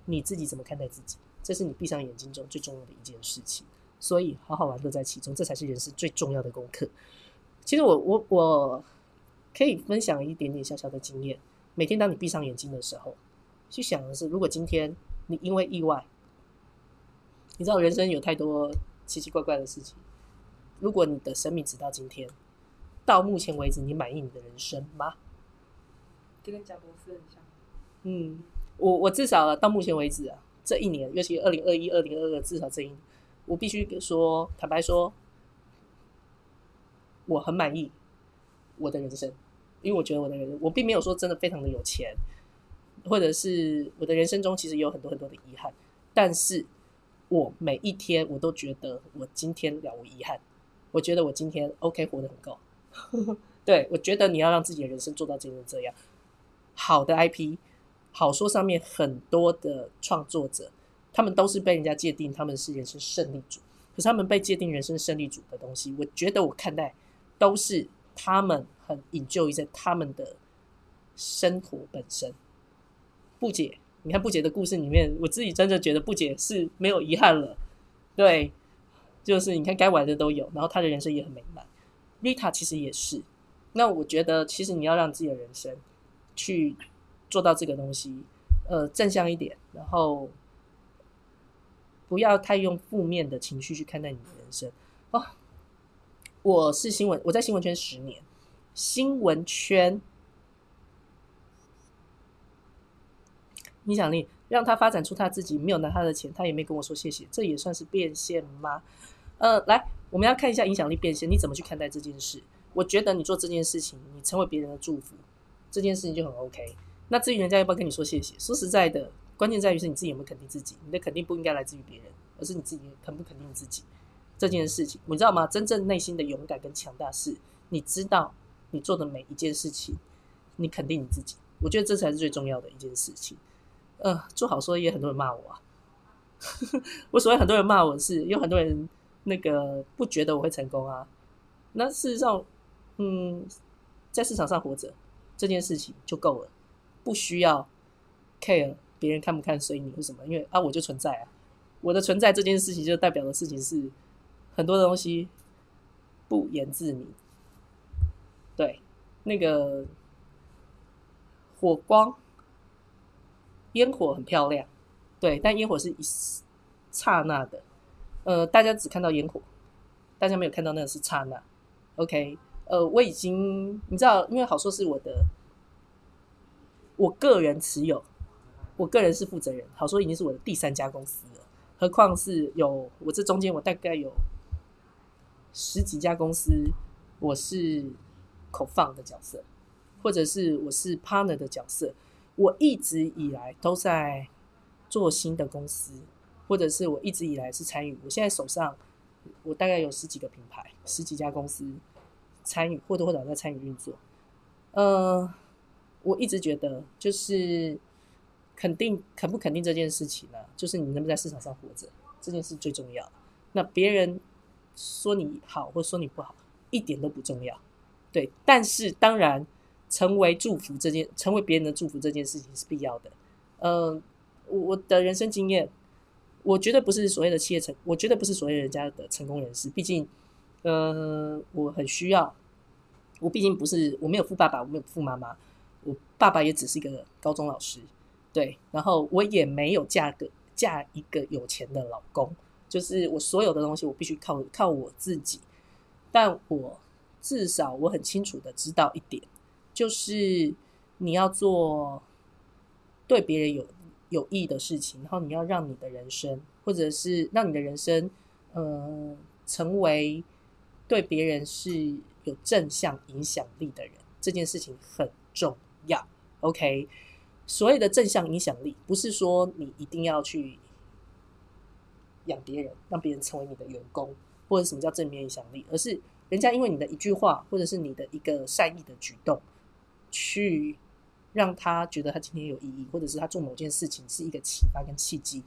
你自己怎么看待自己，这是你闭上眼睛中最重要的一件事情。所以好好玩乐在其中，这才是人生最重要的功课。其实我我我可以分享一点点小小的经验。每天当你闭上眼睛的时候，去想的是，如果今天你因为意外，你知道人生有太多奇奇怪怪的事情。如果你的生命直到今天，到目前为止，你满意你的人生吗？就跟贾博士很像。嗯，我我至少到目前为止啊，这一年，尤其二零二一、二零二二，至少这一年。我必须说，坦白说，我很满意我的人生，因为我觉得我的人生，我并没有说真的非常的有钱，或者是我的人生中其实有很多很多的遗憾，但是我每一天我都觉得我今天了无遗憾，我觉得我今天 OK 活得很够，对我觉得你要让自己的人生做到今天这样，好的 IP，好说上面很多的创作者。他们都是被人家界定他们是人生胜利组，可是他们被界定人生胜利组的东西，我觉得我看待都是他们很引咎于在他们的生活本身。不解，你看不解的故事里面，我自己真的觉得不解是没有遗憾了。对，就是你看该玩的都有，然后他的人生也很美满。Rita 其实也是。那我觉得，其实你要让自己的人生去做到这个东西，呃，正向一点，然后。不要太用负面的情绪去看待你的人生哦。我是新闻，我在新闻圈十年，新闻圈影响力让他发展出他自己，没有拿他的钱，他也没跟我说谢谢，这也算是变现吗？呃，来，我们要看一下影响力变现，你怎么去看待这件事？我觉得你做这件事情，你成为别人的祝福，这件事情就很 OK。那至于人家要不要跟你说谢谢，说实在的。关键在于是你自己有没有肯定自己，你的肯定不应该来自于别人，而是你自己肯不肯定自己这件事情，你知道吗？真正内心的勇敢跟强大是，你知道你做的每一件事情，你肯定你自己，我觉得这才是最重要的一件事情。呃，做好说也很多人骂我啊，我所谓很多人骂我是有很多人那个不觉得我会成功啊，那事实上，嗯，在市场上活着这件事情就够了，不需要 care。别人看不看随你或什么？因为啊，我就存在啊，我的存在这件事情就代表的事情是很多的东西不言自明。对，那个火光烟火很漂亮，对，但烟火是一刹那的，呃，大家只看到烟火，大家没有看到那个是刹那。OK，呃，我已经你知道，因为好说是我的，我个人持有。我个人是负责人，好说已经是我的第三家公司了，何况是有我这中间我大概有十几家公司，我是口放的角色，或者是我是 partner 的角色，我一直以来都在做新的公司，或者是我一直以来是参与，我现在手上我大概有十几个品牌，十几家公司参与或多或少在参与运作，呃，我一直觉得就是。肯定肯不肯定这件事情呢？就是你能不能在市场上活着，这件事最重要。那别人说你好或说你不好，一点都不重要。对，但是当然，成为祝福这件，成为别人的祝福这件事情是必要的。嗯，我的人生经验，我绝对不是所谓的企业成，我绝对不是所谓人家的成功人士。毕竟，呃，我很需要，我毕竟不是，我没有富爸爸，我没有富妈妈，我爸爸也只是一个高中老师。对，然后我也没有嫁个嫁一个有钱的老公，就是我所有的东西我必须靠靠我自己。但我至少我很清楚的知道一点，就是你要做对别人有有益的事情，然后你要让你的人生，或者是让你的人生，呃，成为对别人是有正向影响力的人，这件事情很重要。OK。所谓的正向影响力，不是说你一定要去养别人，让别人成为你的员工，或者什么叫正面影响力，而是人家因为你的一句话，或者是你的一个善意的举动，去让他觉得他今天有意义，或者是他做某件事情是一个启发跟契机，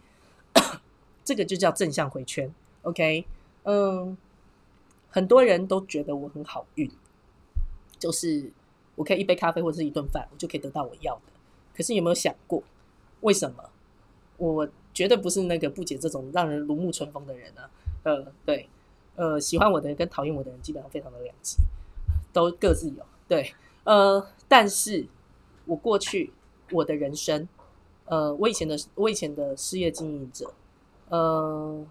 这个就叫正向回圈。OK，嗯，很多人都觉得我很好运，就是我可以一杯咖啡或者是一顿饭，我就可以得到我要的。可是有没有想过，为什么？我绝对不是那个不解这种让人如沐春风的人啊。呃，对，呃，喜欢我的人跟讨厌我的人基本上非常的两极，都各自有。对，呃，但是我过去我的人生，呃，我以前的我以前的事业经营者，呃，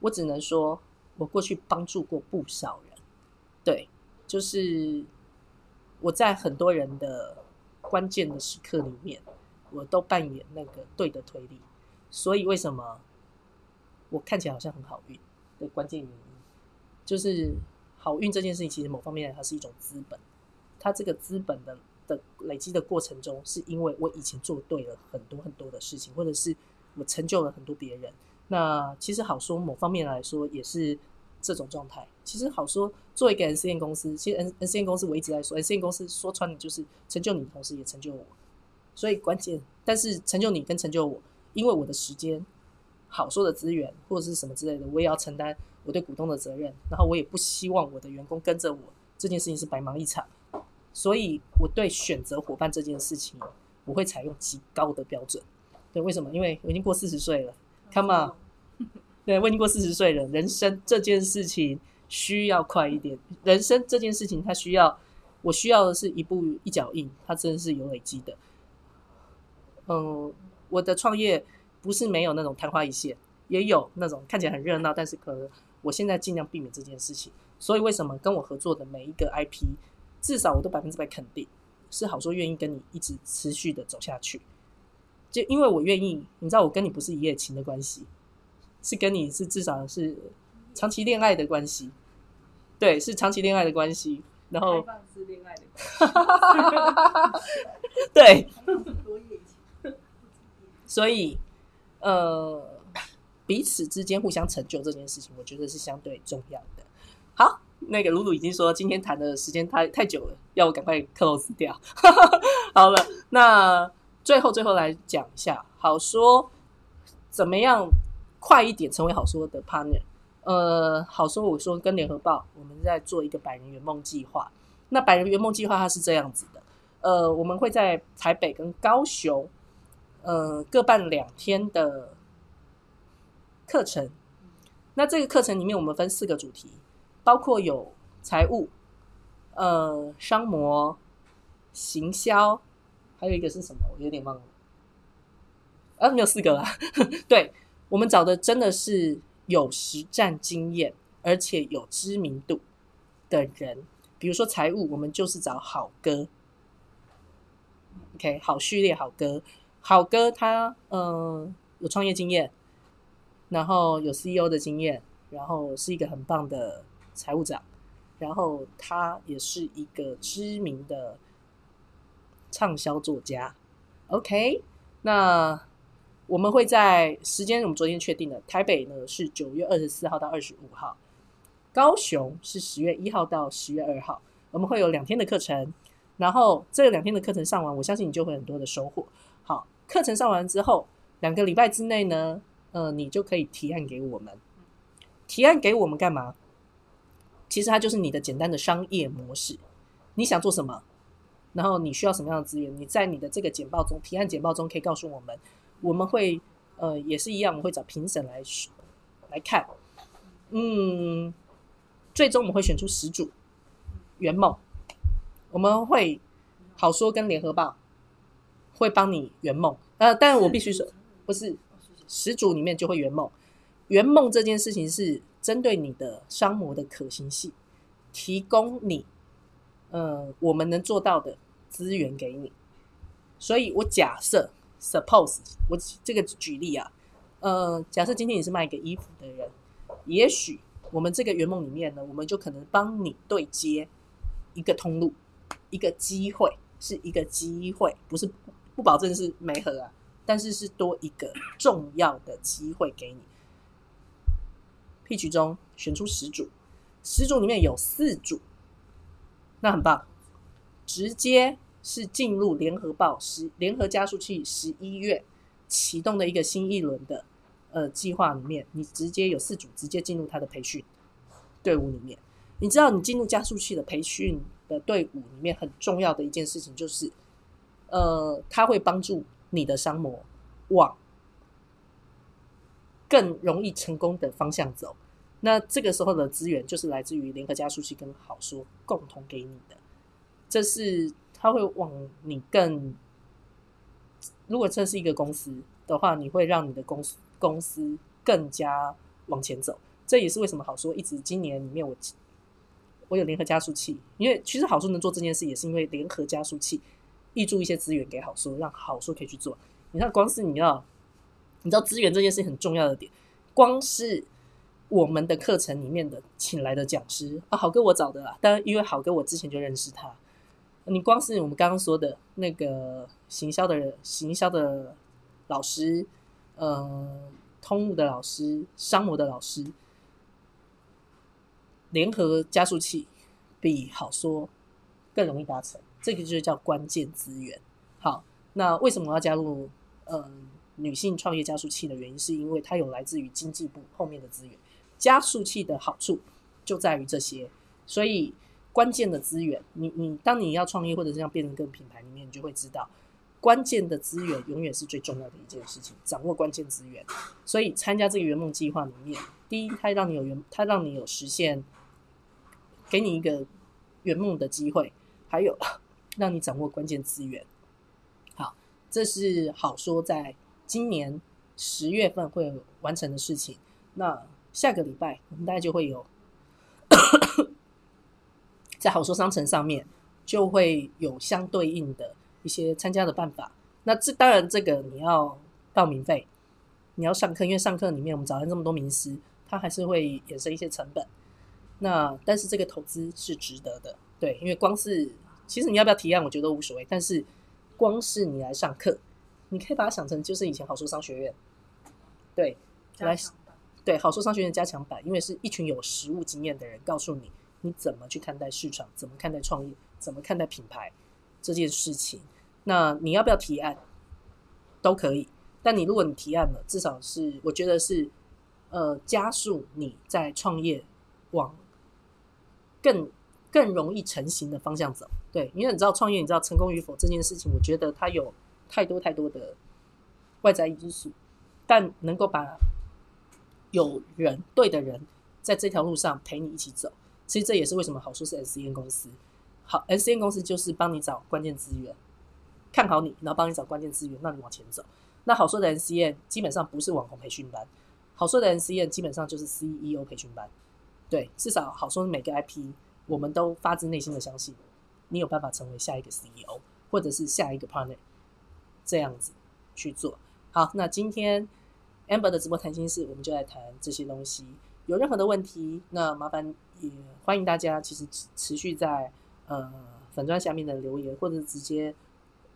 我只能说，我过去帮助过不少人。对，就是我在很多人的关键的时刻里面。我都扮演那个对的推力，所以为什么我看起来好像很好运的关键原因，就是好运这件事情，其实某方面它是一种资本，他这个资本的的累积的过程中，是因为我以前做对了很多很多的事情，或者是我成就了很多别人。那其实好说，某方面来说也是这种状态。其实好说，做一个 N C N 公司，其实 N N C N 公司我一直在说，N C N 公司说穿了就是成就你同时，也成就我。所以关键，但是成就你跟成就我，因为我的时间、好说的资源或者是什么之类的，我也要承担我对股东的责任。然后我也不希望我的员工跟着我这件事情是白忙一场。所以我对选择伙伴这件事情，我会采用极高的标准。对，为什么？因为我已经过四十岁了，Come on，对，我已经过四十岁了。人生这件事情需要快一点，人生这件事情它需要，我需要的是一步一脚印，它真的是有累积的。嗯，我的创业不是没有那种昙花一现，也有那种看起来很热闹，但是可能我现在尽量避免这件事情。所以为什么跟我合作的每一个 IP，至少我都百分之百肯定是好说愿意跟你一直持续的走下去，就因为我愿意，你知道我跟你不是一夜情的关系，是跟你是至少是长期恋爱的关系，对，是长期恋爱的关系，然后恋爱的，对。所以，呃，彼此之间互相成就这件事情，我觉得是相对重要的。好，那个鲁鲁已经说今天谈的时间太太久了，要我赶快 close 掉。好了，那最后最后来讲一下，好说怎么样快一点成为好说的 partner？呃，好说我说跟联合报我们在做一个百人圆梦计划。那百人圆梦计划它是这样子的，呃，我们会在台北跟高雄。呃，各办两天的课程。那这个课程里面，我们分四个主题，包括有财务、呃商模、行销，还有一个是什么？我有点忘了。啊，没有四个啦。对我们找的真的是有实战经验，而且有知名度的人。比如说财务，我们就是找好哥。OK，好序列，好哥。好哥，他嗯有创业经验，然后有 CEO 的经验，然后是一个很棒的财务长，然后他也是一个知名的畅销作家。OK，那我们会在时间我们昨天确定了，台北呢是九月二十四号到二十五号，高雄是十月一号到十月二号，我们会有两天的课程，然后这两天的课程上完，我相信你就会很多的收获。好。课程上完之后，两个礼拜之内呢，呃，你就可以提案给我们。提案给我们干嘛？其实它就是你的简单的商业模式。你想做什么？然后你需要什么样的资源？你在你的这个简报中，提案简报中可以告诉我们。我们会呃也是一样，我们会找评审来来看。嗯，最终我们会选出十组圆梦。我们会好说跟联合报。会帮你圆梦，呃，但我必须说，不是十组里面就会圆梦。圆梦这件事情是针对你的商模的可行性，提供你，呃，我们能做到的资源给你。所以我假设，suppose 我这个举例啊，呃，假设今天你是卖一个衣服的人，也许我们这个圆梦里面呢，我们就可能帮你对接一个通路，一个机会，是一个机会，不是。不保证是没合啊，但是是多一个重要的机会给你。P 局中选出十组，十组里面有四组，那很棒，直接是进入联合报十联合加速器十一月启动的一个新一轮的呃计划里面，你直接有四组直接进入他的培训队伍里面。你知道，你进入加速器的培训的队伍里面很重要的一件事情就是，呃，他会帮助你的商模往更容易成功的方向走。那这个时候的资源就是来自于联合加速器跟好说共同给你的，这是他会往你更，如果这是一个公司的话，你会让你的公司公司更加往前走。这也是为什么好说一直今年里面我。我有联合加速器，因为其实好说能做这件事，也是因为联合加速器挹注一些资源给好说，让好说可以去做。你看，光是你要，你知道资源这件事很重要的点，光是我们的课程里面的请来的讲师啊，好哥我找的啦，当然因为好哥我之前就认识他。你光是我们刚刚说的那个行销的人、行销的老师，呃，通路的老师、商模的老师。联合加速器比好说更容易达成，这个就是叫关键资源。好，那为什么我要加入嗯女性创业加速器的原因，是因为它有来自于经济部后面的资源。加速器的好处就在于这些，所以关键的资源，你你当你要创业或者是要变成更品牌里面，你就会知道关键的资源永远是最重要的一件事情，掌握关键资源。所以参加这个圆梦计划里面，第一，它让你有圆，它让你有实现。给你一个圆梦的机会，还有 让你掌握关键资源。好，这是好说在今年十月份会完成的事情。那下个礼拜我们大概就会有 在好说商城上面就会有相对应的一些参加的办法。那这当然这个你要报名费，你要上课，因为上课里面我们找了这么多名师，他还是会衍生一些成本。那但是这个投资是值得的，对，因为光是其实你要不要提案，我觉得无所谓。但是光是你来上课，你可以把它想成就是以前好说商学院，对，来对好说商学院加强版，因为是一群有实务经验的人告诉你你怎么去看待市场，怎么看待创业，怎么看待品牌这件事情。那你要不要提案都可以，但你如果你提案了，至少是我觉得是呃加速你在创业往。更更容易成型的方向走，对，因为你知道创业，你知道成功与否这件事情，我觉得它有太多太多的外在因素，但能够把有人对的人在这条路上陪你一起走，其实这也是为什么好说是 S C N 公司，好 S C N 公司就是帮你找关键资源，看好你，然后帮你找关键资源，让你往前走。那好说的 S C N 基本上不是网红培训班，好说的 S C N 基本上就是 C E O 培训班。对，至少好说每个 IP，我们都发自内心的相信，你有办法成为下一个 CEO，或者是下一个 partner，这样子去做好。那今天 Amber 的直播谈心事，我们就来谈这些东西。有任何的问题，那麻烦也欢迎大家，其实持续在呃粉砖下面的留言，或者直接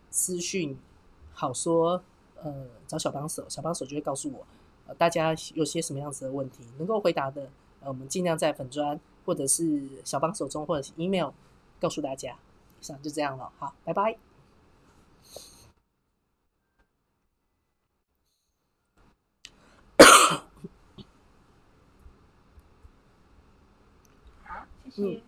私讯好说呃找小帮手，小帮手就会告诉我呃大家有些什么样子的问题，能够回答的。呃，我们尽量在粉砖或者是小帮手中，或者是 email 告诉大家。以上就这样了，好，拜拜。好，谢谢。